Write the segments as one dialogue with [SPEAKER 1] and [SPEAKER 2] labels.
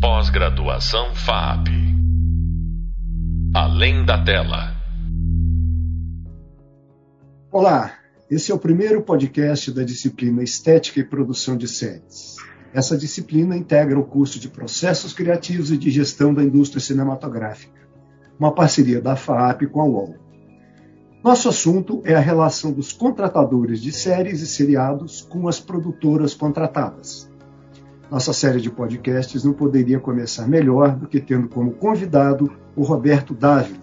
[SPEAKER 1] Pós-graduação FAP. Além da tela.
[SPEAKER 2] Olá, esse é o primeiro podcast da disciplina Estética e Produção de Séries. Essa disciplina integra o curso de Processos Criativos e de Gestão da Indústria Cinematográfica, uma parceria da FAP com a UOL. Nosso assunto é a relação dos contratadores de séries e seriados com as produtoras contratadas. Nossa série de podcasts não poderia começar melhor do que tendo como convidado o Roberto Dávila,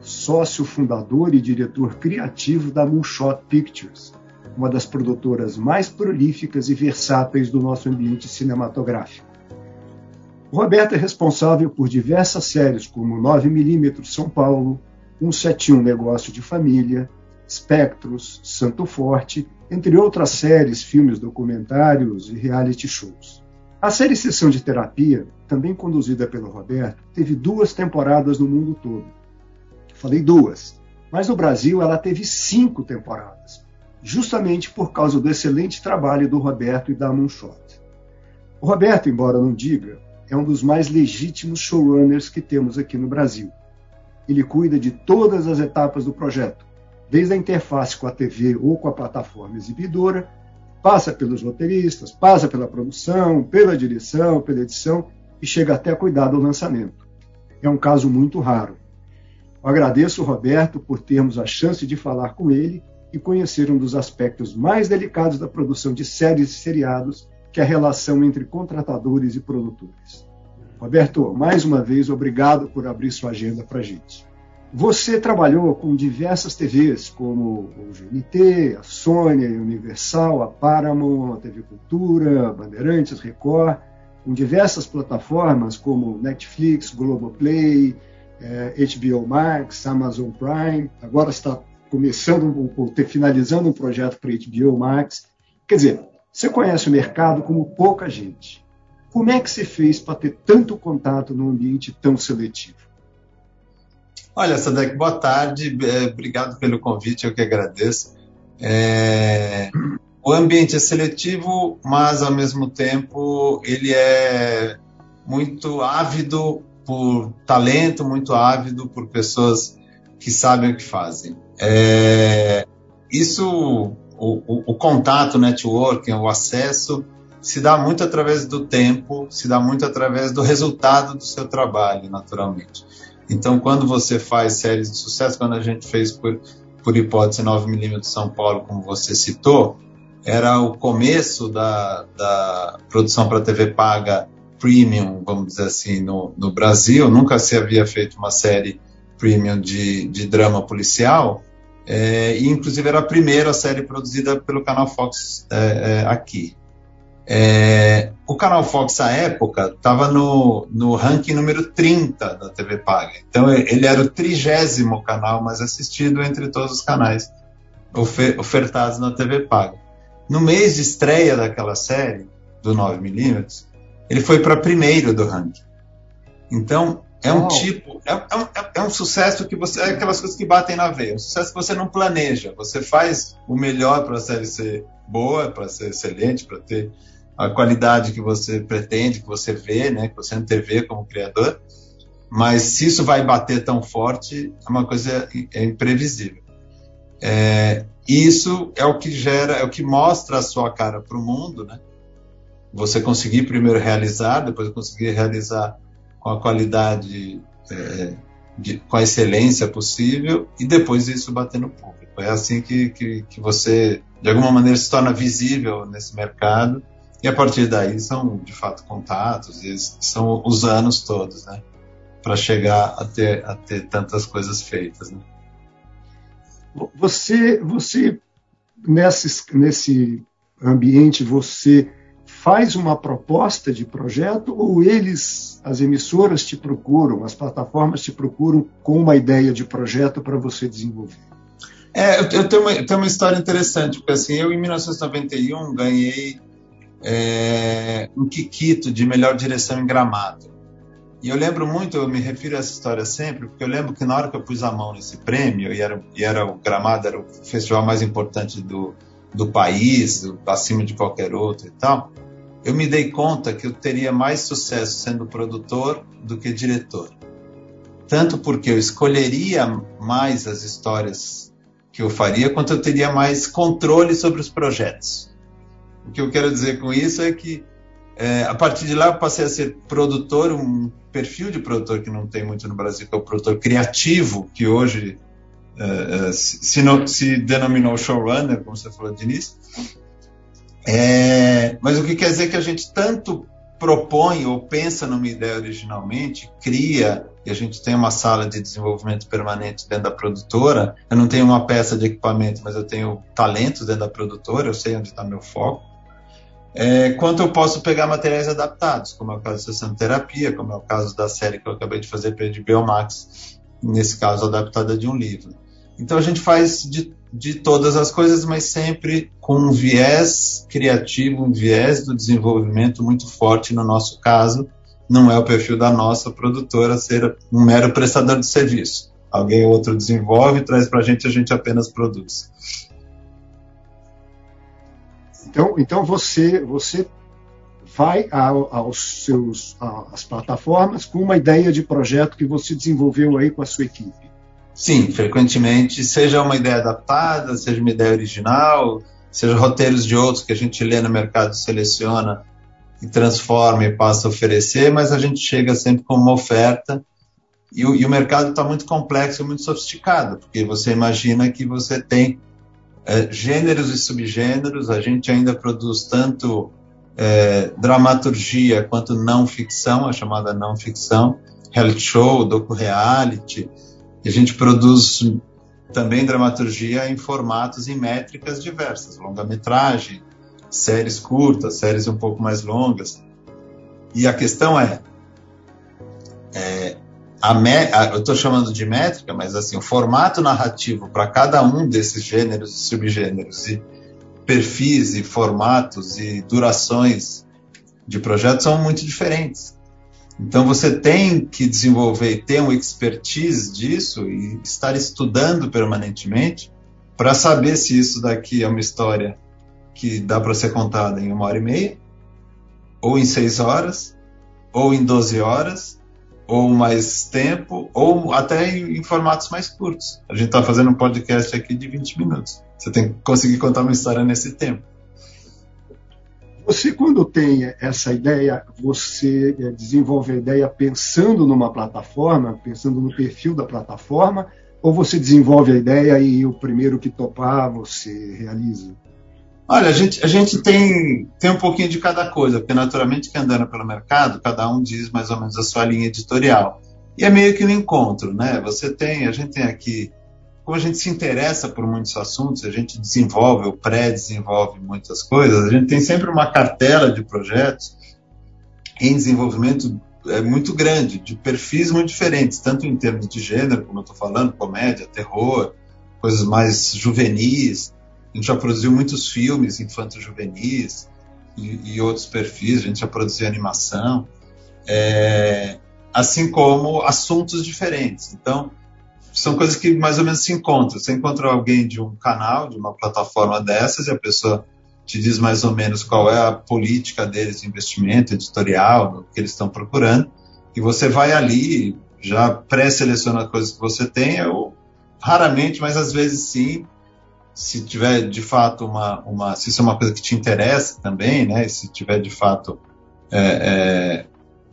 [SPEAKER 2] sócio fundador e diretor criativo da Moonshot Pictures, uma das produtoras mais prolíficas e versáteis do nosso ambiente cinematográfico. O Roberto é responsável por diversas séries como 9mm São Paulo, 171 Negócio de Família, Espectros, Santo Forte, entre outras séries, filmes, documentários e reality shows. A série Sessão de Terapia, também conduzida pelo Roberto, teve duas temporadas no mundo todo. Falei duas, mas no Brasil ela teve cinco temporadas, justamente por causa do excelente trabalho do Roberto e da Moonshot. O Roberto, embora não diga, é um dos mais legítimos showrunners que temos aqui no Brasil. Ele cuida de todas as etapas do projeto, desde a interface com a TV ou com a plataforma exibidora, passa pelos roteiristas, passa pela produção, pela direção, pela edição e chega até cuidar do lançamento. É um caso muito raro. Eu agradeço o Roberto por termos a chance de falar com ele e conhecer um dos aspectos mais delicados da produção de séries e seriados, que é a relação entre contratadores e produtores. Roberto, mais uma vez, obrigado por abrir sua agenda para a gente. Você trabalhou com diversas TVs, como o GNT, a Sony, a Universal, a Paramount, a TV Cultura, a Bandeirantes, Record, com diversas plataformas como Netflix, Globoplay, eh, HBO Max, Amazon Prime. Agora está começando, ou finalizando um projeto para HBO Max. Quer dizer, você conhece o mercado como pouca gente. Como é que você fez para ter tanto contato num ambiente tão seletivo?
[SPEAKER 3] Olha, Sadek, boa tarde. É, obrigado pelo convite, eu que agradeço. É, o ambiente é seletivo, mas ao mesmo tempo ele é muito ávido por talento, muito ávido por pessoas que sabem o que fazem. É, isso, o, o, o contato, o networking, o acesso, se dá muito através do tempo, se dá muito através do resultado do seu trabalho, naturalmente. Então, quando você faz séries de sucesso, quando a gente fez por, por hipótese 9mm de São Paulo, como você citou, era o começo da, da produção para TV paga premium, vamos dizer assim, no, no Brasil. Nunca se havia feito uma série premium de, de drama policial. É, e inclusive era a primeira série produzida pelo canal Fox é, é, aqui. É, o canal Fox, à época, estava no, no ranking número 30 da TV Paga. Então, ele era o trigésimo canal mais assistido entre todos os canais ofertados na TV Paga. No mês de estreia daquela série, do 9mm, ele foi para primeiro do ranking. Então, é um oh. tipo, é, é, um, é, um, sucesso que você, é aquelas coisas que batem na veia, um sucesso que você não planeja, você faz o melhor para a série ser boa, para ser excelente, para ter a qualidade que você pretende, que você vê, né, que você antevê como criador, mas se isso vai bater tão forte, é uma coisa é imprevisível. É, isso é o que gera, é o que mostra a sua cara para o mundo, né? Você conseguir primeiro realizar, depois conseguir realizar com a qualidade, é, de, com a excelência possível, e depois isso bater no público. É assim que, que, que você, de alguma maneira, se torna visível nesse mercado e a partir daí são, de fato, contatos, e são os anos todos, né? Para chegar a ter, a ter tantas coisas feitas, né?
[SPEAKER 2] Você, você nesse, nesse ambiente, você faz uma proposta de projeto ou eles, as emissoras te procuram, as plataformas te procuram com uma ideia de projeto para você desenvolver?
[SPEAKER 3] É, eu tenho, uma, eu tenho uma história interessante, porque assim, eu em 1991 ganhei é, um Kikito de melhor direção em gramado. E eu lembro muito, eu me refiro a essa história sempre, porque eu lembro que na hora que eu pus a mão nesse prêmio, e era, e era o Gramado, era o festival mais importante do, do país, do, acima de qualquer outro e tal, eu me dei conta que eu teria mais sucesso sendo produtor do que diretor. Tanto porque eu escolheria mais as histórias que eu faria, quanto eu teria mais controle sobre os projetos. O que eu quero dizer com isso é que é, a partir de lá eu passei a ser produtor, um perfil de produtor que não tem muito no Brasil, que é o produtor criativo, que hoje é, é se, não, se, denominou showrunner, como você falou de início. É, mas o que quer dizer que a gente tanto propõe ou pensa numa ideia originalmente, cria, e a gente tem uma sala de desenvolvimento permanente dentro da produtora. Eu não tenho uma peça de equipamento, mas eu tenho talentos dentro da produtora, eu sei onde está meu foco é, quanto eu posso pegar materiais adaptados, como é o caso da sessão terapia, como é o caso da série que eu acabei de fazer para a HBO Max, nesse caso adaptada de um livro. Então a gente faz de, de todas as coisas, mas sempre com um viés criativo, um viés do desenvolvimento muito forte no nosso caso. Não é o perfil da nossa produtora ser um mero prestador de serviço. Alguém ou outro desenvolve, traz para a gente, a gente apenas produz.
[SPEAKER 2] Então, então você, você vai ao, aos seus, às plataformas com uma ideia de projeto que você desenvolveu aí com a sua equipe.
[SPEAKER 3] Sim, frequentemente, seja uma ideia adaptada, seja uma ideia original, seja roteiros de outros que a gente lê no mercado, seleciona e transforma e passa a oferecer, mas a gente chega sempre com uma oferta e o, e o mercado está muito complexo e muito sofisticado, porque você imagina que você tem é, gêneros e subgêneros, a gente ainda produz tanto é, dramaturgia quanto não ficção, a chamada não ficção, reality show, docu-reality, a gente produz também dramaturgia em formatos e métricas diversas, longa-metragem, séries curtas, séries um pouco mais longas. E a questão é, a, a, eu estou chamando de métrica, mas assim, o formato narrativo para cada um desses gêneros e subgêneros e perfis e formatos e durações de projetos são muito diferentes. Então você tem que desenvolver e ter um expertise disso e estar estudando permanentemente para saber se isso daqui é uma história que dá para ser contada em uma hora e meia, ou em seis horas, ou em doze horas, ou mais tempo, ou até em, em formatos mais curtos. A gente está fazendo um podcast aqui de 20 minutos. Você tem que conseguir contar uma história nesse tempo.
[SPEAKER 2] Você, quando tem essa ideia, você eh, desenvolve a ideia pensando numa plataforma, pensando no perfil da plataforma, ou você desenvolve a ideia e o primeiro que topar você realiza?
[SPEAKER 3] Olha, a gente, a gente tem, tem um pouquinho de cada coisa, porque naturalmente que andando pelo mercado, cada um diz mais ou menos a sua linha editorial. E é meio que um encontro, né? Você tem, a gente tem aqui, como a gente se interessa por muitos assuntos, a gente desenvolve ou pré-desenvolve muitas coisas, a gente tem sempre uma cartela de projetos em desenvolvimento é, muito grande, de perfis muito diferentes, tanto em termos de gênero, como eu estou falando, comédia, terror, coisas mais juvenis, a gente já produziu muitos filmes infanto-juvenis e, e, outros perfis, a gente já produziu animação, é, assim como assuntos diferentes. Então, são coisas que mais ou menos se encontram. Você encontra alguém de um canal, de uma plataforma dessas, e a pessoa te diz mais ou menos qual é a política deles de investimento editorial, o que eles estão procurando, e você vai ali, já pré-seleciona coisas que você tem, ou raramente, mas às vezes sim, se tiver de fato uma, uma se isso é uma coisa que te interessa também, né? Se tiver de fato é, é,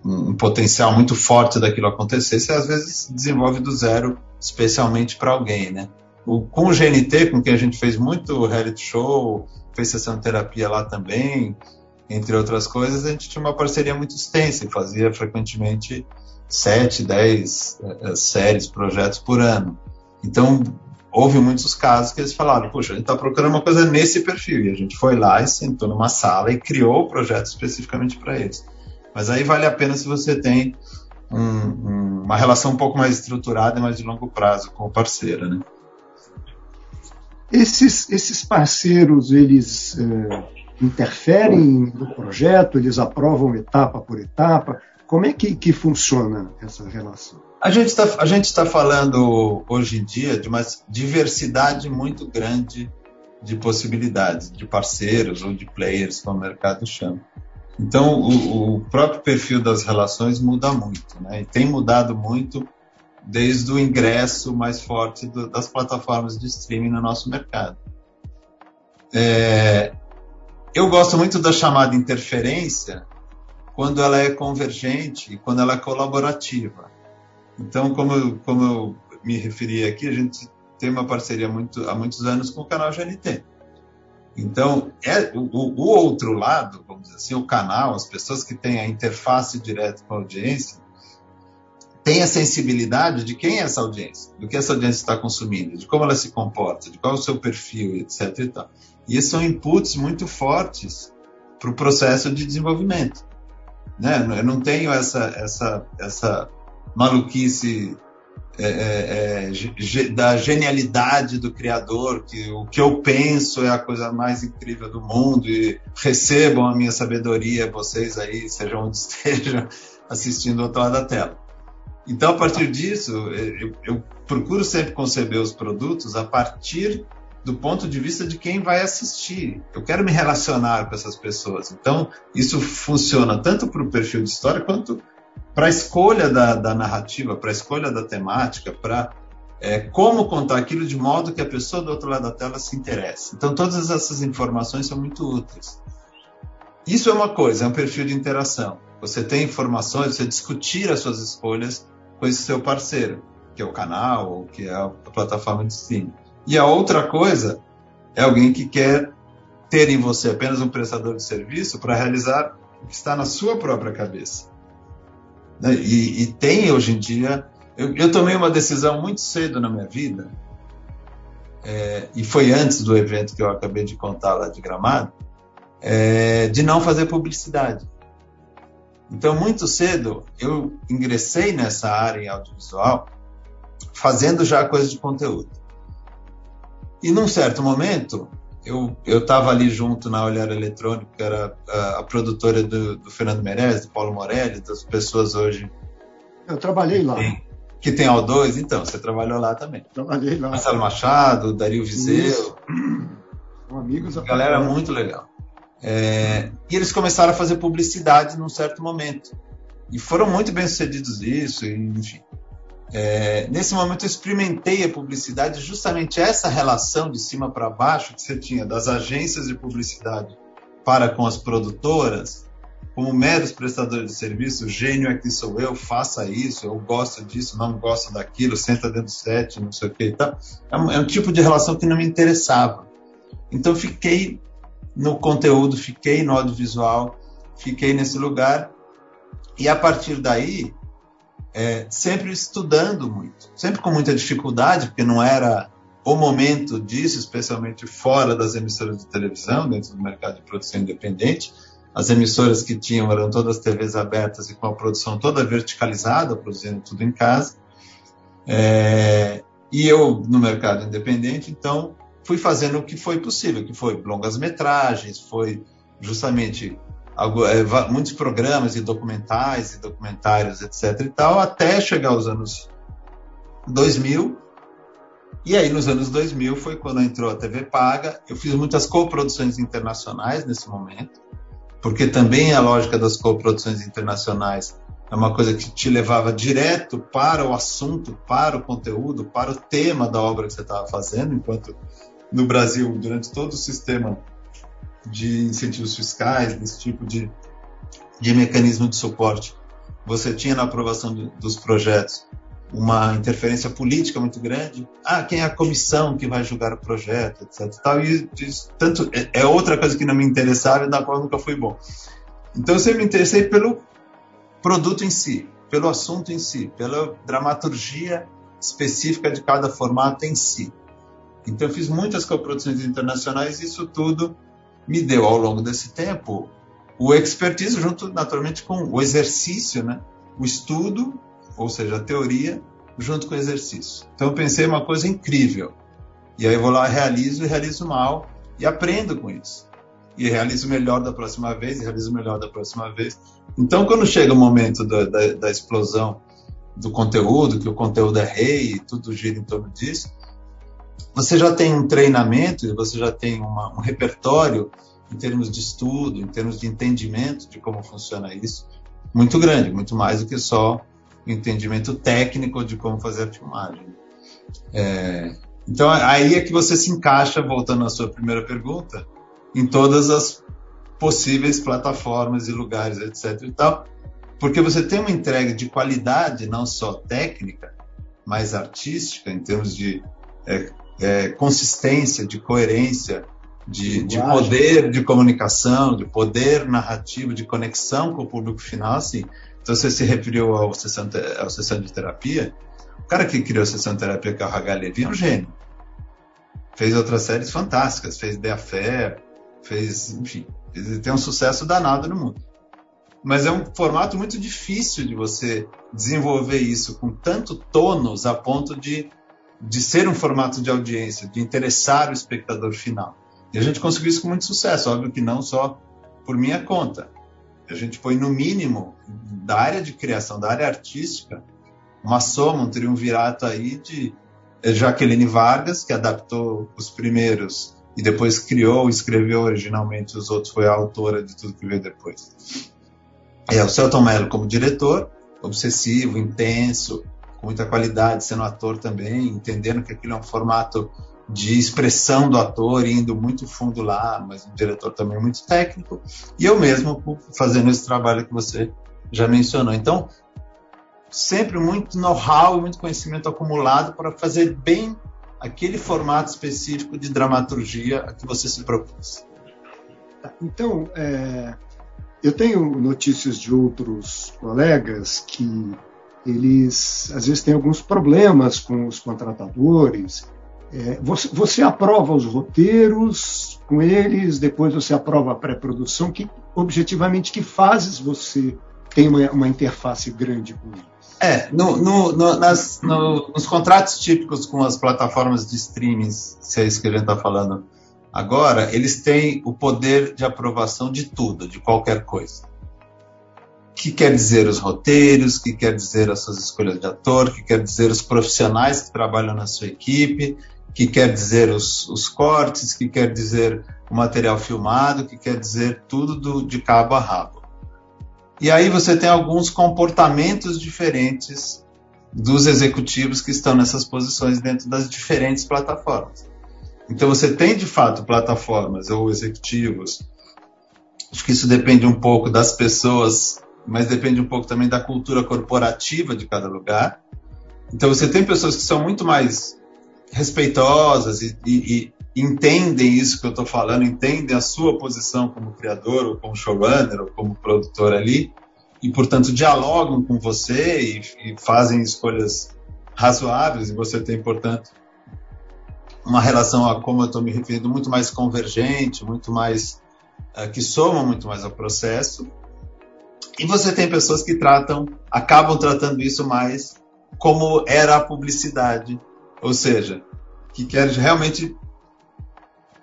[SPEAKER 3] um potencial muito forte daquilo acontecer, você às vezes desenvolve do zero, especialmente para alguém, né? O, com o GNT, com quem a gente fez muito reality show, fez sessão de terapia lá também, entre outras coisas, a gente tinha uma parceria muito extensa e fazia frequentemente 7, 10 é, séries, projetos por ano. Então, houve muitos casos que eles falaram, puxa, a gente está procurando uma coisa nesse perfil. E a gente foi lá e sentou numa sala e criou o projeto especificamente para eles. Mas aí vale a pena se você tem um, um, uma relação um pouco mais estruturada e mais de longo prazo com o parceiro, né?
[SPEAKER 2] Esses, esses parceiros, eles é, interferem no projeto, eles aprovam etapa por etapa? Como é que, que funciona essa relação?
[SPEAKER 3] A gente está tá falando hoje em dia de uma diversidade muito grande de possibilidades, de parceiros ou de players, como o mercado chama. Então, o, o, próprio perfil das relações muda muito, né? E tem mudado muito desde o ingresso mais forte do, das plataformas de streaming no nosso mercado. É, eu gosto muito da chamada interferência quando ela é convergente e quando ela é colaborativa. Então, como eu, como eu me referi aqui, a gente tem uma parceria muito, há muitos anos com o canal GNT. Então, é, o, o, outro lado, vamos dizer assim, o canal, as pessoas que têm a interface direta com a audiência, tem a sensibilidade de quem é essa audiência, do que essa audiência está consumindo, de como ela se comporta, de qual é o seu perfil, etc. E, tal. e esses são inputs muito fortes para o processo de desenvolvimento. Né? Eu não tenho essa, essa, essa maluquice é, é, é da genialidade do criador, que o que eu penso é a coisa mais incrível do mundo e recebam a minha sabedoria, vocês aí, sejam onde estejam, assistindo do outro lado da tela. Então, a partir disso, eu, eu procuro sempre conceber os produtos a partir do ponto de vista de quem vai assistir. Eu quero me relacionar com essas pessoas. Então, isso funciona tanto para o perfil de história quanto para a escolha da, da narrativa, para a escolha da temática, para é, como contar aquilo de modo que a pessoa do outro lado da tela se interesse. Então, todas essas informações são muito úteis. Isso é uma coisa, é um perfil de interação. Você tem informações, você discutir as suas escolhas com esse seu parceiro, que é o canal, ou que é a plataforma de streaming. E a outra coisa é alguém que quer ter em você apenas um prestador de serviço para realizar o que está na sua própria cabeça. Né? E, e tem hoje em dia. Eu, eu, tomei uma decisão muito cedo na minha vida, é, e foi antes do evento que eu acabei de contar lá de Gramado, é, de não fazer publicidade. Então, muito cedo, eu ingressei nessa área em audiovisual fazendo já coisa de conteúdo. E num certo momento, eu estava ali junto na Olhar Eletrônico, que era a, a produtora do, do, Fernando Meirelles, do Paulo Morelli, das pessoas hoje.
[SPEAKER 2] Eu trabalhei lá.
[SPEAKER 3] Tem, que tem O2, então, você trabalhou lá também.
[SPEAKER 2] Trabalhei lá.
[SPEAKER 3] Marcelo Machado, Dario Viseu.
[SPEAKER 2] São amigos.
[SPEAKER 3] Galera muito legal. É, e eles começaram a fazer publicidade num certo momento. E foram muito bem sucedidos isso, enfim. É, nesse momento eu experimentei a publicidade, justamente essa relação de cima para baixo que você tinha das agências de publicidade para com as produtoras, como meros prestadores de serviço, gênio é que sou eu, faça isso, eu gosto disso, não gosto daquilo, senta dentro do set, não sei o que e tal. É um, é um tipo de relação que não me interessava. Então fiquei no conteúdo, fiquei no audiovisual, fiquei nesse lugar. E a partir daí, é, sempre estudando muito, sempre com muita dificuldade, porque não era o momento disso, especialmente fora das emissoras de televisão, dentro do mercado de produção independente. As emissoras que tinham eram todas TVs abertas e com a produção toda verticalizada, produzindo tudo em casa. É, e eu no mercado independente, então fui fazendo o que foi possível, que foi longas metragens, foi justamente é, muitos programas e documentais e documentários, etc. e tal, até chegar aos anos 2000. E aí, nos anos 2000, foi quando entrou a TV Paga. Eu fiz muitas coproduções internacionais nesse momento, porque também a lógica das coproduções internacionais é uma coisa que te levava direto para o assunto, para o conteúdo, para o tema da obra que você estava fazendo, enquanto no Brasil, durante todo o sistema de incentivos fiscais, desse tipo de, de mecanismo de suporte, você tinha na aprovação de, dos projetos uma interferência política muito grande. Ah, quem é a comissão que vai julgar o projeto, etc. Tal, e tanto é, é, outra coisa que não me interessava e na qual nunca fui bom. Então eu sempre me interessei pelo produto em si, pelo assunto em si, pela dramaturgia específica de cada formato em si. Então eu fiz muitas coproduções internacionais e isso tudo me deu ao longo desse tempo o expertise junto naturalmente com o exercício, né? O estudo, ou seja, a teoria junto com o exercício. Então eu pensei uma coisa incrível. E aí eu vou lá, realizo e realizo mal e aprendo com isso. E realizo melhor da próxima vez, e realizo melhor da próxima vez. Então, quando chega o momento da, da, da explosão do conteúdo, que o conteúdo é rei e tudo gira em torno disso, você já tem um treinamento, você já tem uma, um repertório em termos de estudo, em termos de entendimento de como funciona isso, muito grande, muito mais do que só o entendimento técnico de como fazer a filmagem. É, então aí é que você se encaixa, voltando à sua primeira pergunta, em todas as possíveis plataformas e lugares, etc. E tal, porque você tem uma entrega de qualidade, não só técnica, mas artística, em termos de é, é, consistência, de coerência, de, de, poder de comunicação, de poder narrativo, de conexão com o público final, assim. Então, você se referiu ao sessão, ao sessão de terapia. O cara que criou a sessão de terapia, que é o Hagar é um gênio. Fez outras séries fantásticas, fez The Affair, fez, enfim, tem um sucesso danado no mundo. Mas é um formato muito difícil de você desenvolver isso com tanto tônus a ponto de, de ser um formato de audiência, de interessar o espectador final. E a gente conseguiu isso com muito sucesso, óbvio que não só por minha conta. A gente põe no mínimo da área de criação, da área artística, uma soma, um triunvirato aí de Jaqueline Vargas, que adaptou os primeiros e depois criou, escreveu originalmente os outros, foi a autora de tudo que veio depois. É o Celton Mello como diretor, obsessivo, intenso, com muita qualidade, sendo ator também, entendendo que aquilo é um formato de expressão do ator, indo muito fundo lá, mas um diretor também muito técnico, e eu mesmo fazendo esse trabalho que você já mencionou. Então, sempre muito know-how e muito conhecimento acumulado para fazer bem aquele formato específico de dramaturgia a que você se propôs.
[SPEAKER 2] Então, é, eu tenho notícias de outros colegas que eles às vezes têm alguns problemas com os contratadores. É, você, você, aprova os roteiros com eles, depois você aprova a pré-produção. Que objetivamente que fases você tem uma, uma interface grande com eles?
[SPEAKER 3] É, no, no, no, nas, nos contratos típicos com as plataformas de streaming, se é isso que a gente está falando agora, eles têm o poder de aprovação de tudo, de qualquer coisa. Que quer dizer os roteiros, que quer dizer as suas escolhas de ator, que quer dizer os profissionais que trabalham na sua equipe, que quer dizer os, os cortes, que quer dizer o material filmado, que quer dizer tudo do, de cabo a rabo. E aí você tem alguns comportamentos diferentes dos executivos que estão nessas posições dentro das diferentes plataformas. Então você tem de fato plataformas ou executivos. Acho que isso depende um pouco das pessoas, mas depende um pouco também da cultura corporativa de cada lugar. Então você tem pessoas que são muito mais respeitosas e, e, e entendem isso que eu estou falando, entendem a sua posição como criador, ou como showrunner, ou como produtor ali, e portanto dialogam com você e, e fazem escolhas razoáveis, e você tem, portanto, uma relação a como eu estou me referindo muito mais convergente, muito mais uh, que soma muito mais ao processo. E você tem pessoas que tratam, acabam tratando isso mais como era a publicidade, ou seja, que quer realmente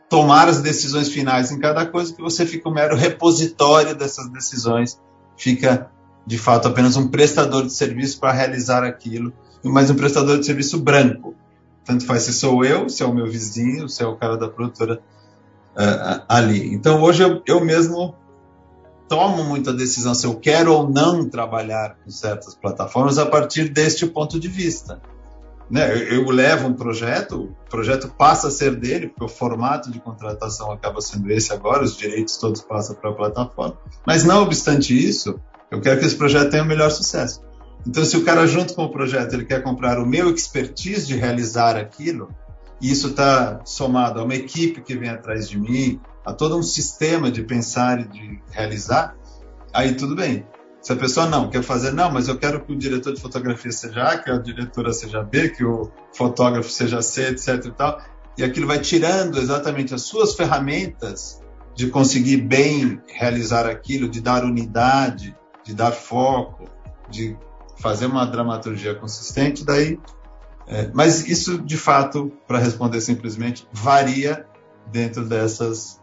[SPEAKER 3] tomar as decisões finais em cada coisa, que você fica um mero repositório dessas decisões, fica de fato apenas um prestador de serviço para realizar aquilo, mas um prestador de serviço branco, tanto faz se sou eu, se é o meu vizinho, se é o cara da produtora uh, ali. Então hoje eu, eu mesmo tomo muita decisão se eu quero ou não trabalhar com certas plataformas a partir deste ponto de vista. Né? Eu, eu levo um projeto, o projeto passa a ser dele, porque o formato de contratação acaba sendo esse agora, os direitos todos passam para a plataforma. Mas não obstante isso, eu quero que esse projeto tenha o melhor sucesso. Então, se o cara, junto com o projeto, ele quer comprar o meu expertise de realizar aquilo, e isso está somado a uma equipe que vem atrás de mim, a todo um sistema de pensar e de realizar, aí tudo bem. Se a pessoa não quer fazer, não, mas eu quero que o diretor de fotografia seja A, que a diretora seja B, que o fotógrafo seja C, etc e tal, e aquilo vai tirando exatamente as suas ferramentas de conseguir bem realizar aquilo, de dar unidade, de dar foco, de fazer uma dramaturgia consistente, daí. É, mas isso, de fato, para responder simplesmente, varia dentro dessas,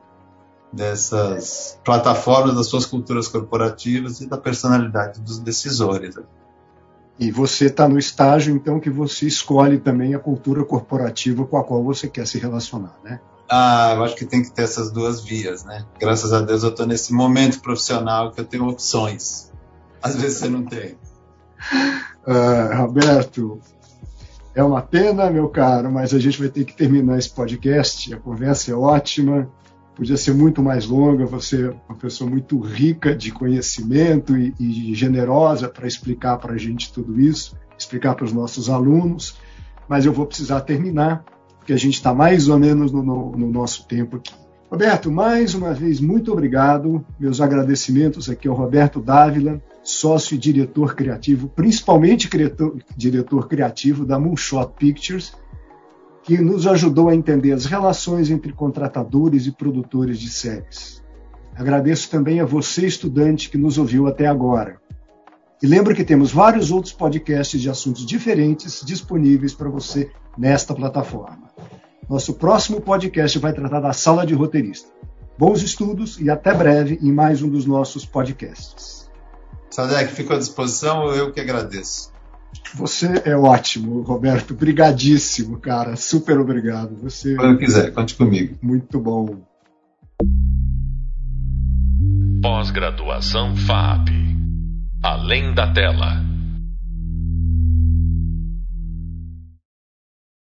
[SPEAKER 3] dessas plataformas, das suas culturas corporativas e da personalidade dos decisores.
[SPEAKER 2] E você está no estágio, então, que você escolhe também a cultura corporativa com a qual você quer se relacionar, né?
[SPEAKER 3] Ah, eu acho que tem que ter essas duas vias, né? Graças a Deus eu estou nesse momento profissional que eu tenho opções. Às vezes você não tem.
[SPEAKER 2] Uh, Roberto, é uma pena, meu caro, mas a gente vai ter que terminar esse podcast. A conversa é ótima, podia ser muito mais longa. Você é uma pessoa muito rica de conhecimento e, e generosa para explicar para a gente tudo isso, explicar para os nossos alunos. Mas eu vou precisar terminar porque a gente está mais ou menos no, no, no, nosso tempo aqui. Roberto, mais uma vez, muito obrigado. Meus agradecimentos aqui ao Roberto Dávila, sócio e diretor criativo, principalmente diretor, diretor criativo da Moonshot Pictures, que nos ajudou a entender as relações entre contratadores e produtores de séries. Agradeço também a você, estudante, que nos ouviu até agora. E lembro que temos vários outros podcasts de assuntos diferentes disponíveis para você nesta plataforma. Nosso próximo podcast vai tratar da sala de roteirista. Bons estudos e até breve em mais um dos nossos podcasts.
[SPEAKER 3] Sadek, fico à disposição, eu que agradeço.
[SPEAKER 2] Você é ótimo, Roberto. Brigadíssimo, cara. Super obrigado. Você.
[SPEAKER 3] Quando quiser, conte comigo.
[SPEAKER 2] Muito bom.
[SPEAKER 1] Pós-graduação FAP. Além da tela.